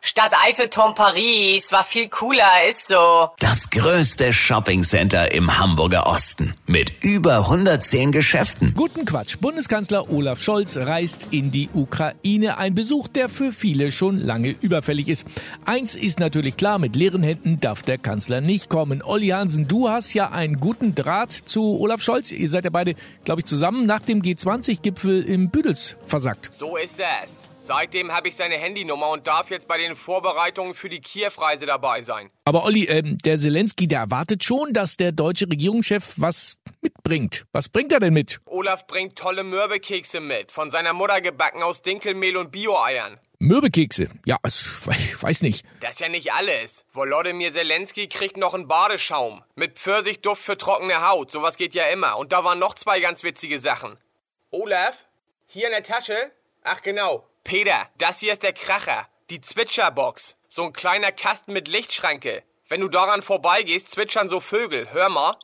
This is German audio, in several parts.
Stadt Eiffelturm Paris war viel cooler, ist so. Das größte Shoppingcenter im Hamburger Osten mit über 110 Geschäften. Guten Quatsch. Bundeskanzler Olaf Scholz reist in die Ukraine. Ein Besuch, der für viele schon lange überfällig ist. Eins ist natürlich klar, mit leeren Händen darf der Kanzler nicht kommen. Olli Hansen, du hast ja einen guten Draht zu Olaf Scholz. Ihr seid ja beide, glaube ich, zusammen nach dem G20-Gipfel im Büdels versackt. So ist es. Seitdem habe ich seine Handynummer und darf jetzt bei den Vorbereitungen für die Kiew-Reise dabei sein. Aber Olli, ähm, der Zelensky, der erwartet schon, dass der deutsche Regierungschef was mitbringt. Was bringt er denn mit? Olaf bringt tolle Mürbekekse mit, von seiner Mutter gebacken aus Dinkelmehl und Bio-Eiern. Mürbekekse? Ja, ich weiß nicht. Das ist ja nicht alles. Volodymyr Zelensky kriegt noch einen Badeschaum. Mit Pfirsichduft für trockene Haut. Sowas geht ja immer. Und da waren noch zwei ganz witzige Sachen. Olaf? Hier in der Tasche? Ach genau. Peter, das hier ist der Kracher. Die Zwitscherbox. So ein kleiner Kasten mit Lichtschranke. Wenn du daran vorbeigehst, zwitschern so Vögel. Hör mal.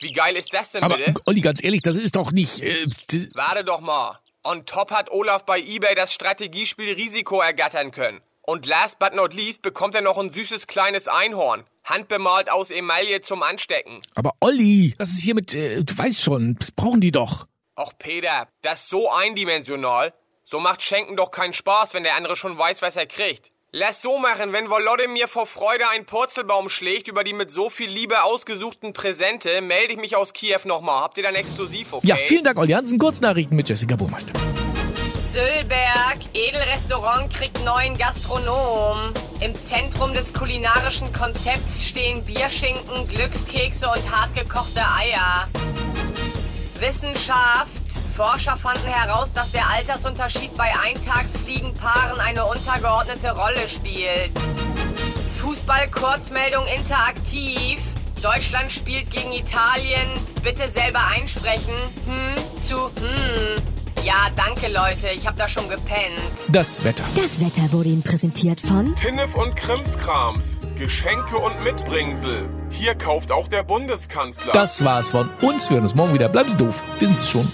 Wie geil ist das denn Aber, bitte? Olli, ganz ehrlich, das ist doch nicht... Äh, Warte doch mal. On top hat Olaf bei eBay das Strategiespiel Risiko ergattern können. Und last but not least bekommt er noch ein süßes kleines Einhorn. Handbemalt aus Emaille zum Anstecken. aber Olli, das ist hier mit... Äh, du weißt schon, das brauchen die doch. Och Peter, das ist so eindimensional. So macht Schenken doch keinen Spaß, wenn der andere schon weiß, was er kriegt. Lass so machen, wenn Volodymyr vor Freude einen Purzelbaum schlägt über die mit so viel Liebe ausgesuchten Präsente, melde ich mich aus Kiew nochmal. Habt ihr dann exklusiv, okay? Ja, vielen Dank, Olli Hansen. Kurznachrichten mit Jessica Burmeister. Sülberg, Edelrestaurant kriegt neuen Gastronom. Im Zentrum des kulinarischen Konzepts stehen Bierschinken, Glückskekse und hartgekochte Eier. Wissenschaft. Forscher fanden heraus, dass der Altersunterschied bei Eintagsfliegenpaaren eine untergeordnete Rolle spielt. Fußball-Kurzmeldung interaktiv. Deutschland spielt gegen Italien. Bitte selber einsprechen. Hm zu hm. Ja, danke Leute, ich hab da schon gepennt. Das Wetter. Das Wetter wurde Ihnen präsentiert von Tinnef und Krimskrams. Geschenke und Mitbringsel. Hier kauft auch der Bundeskanzler. Das war's von uns. Wir hören uns morgen wieder. Bleiben Sie doof. Wir sind's schon.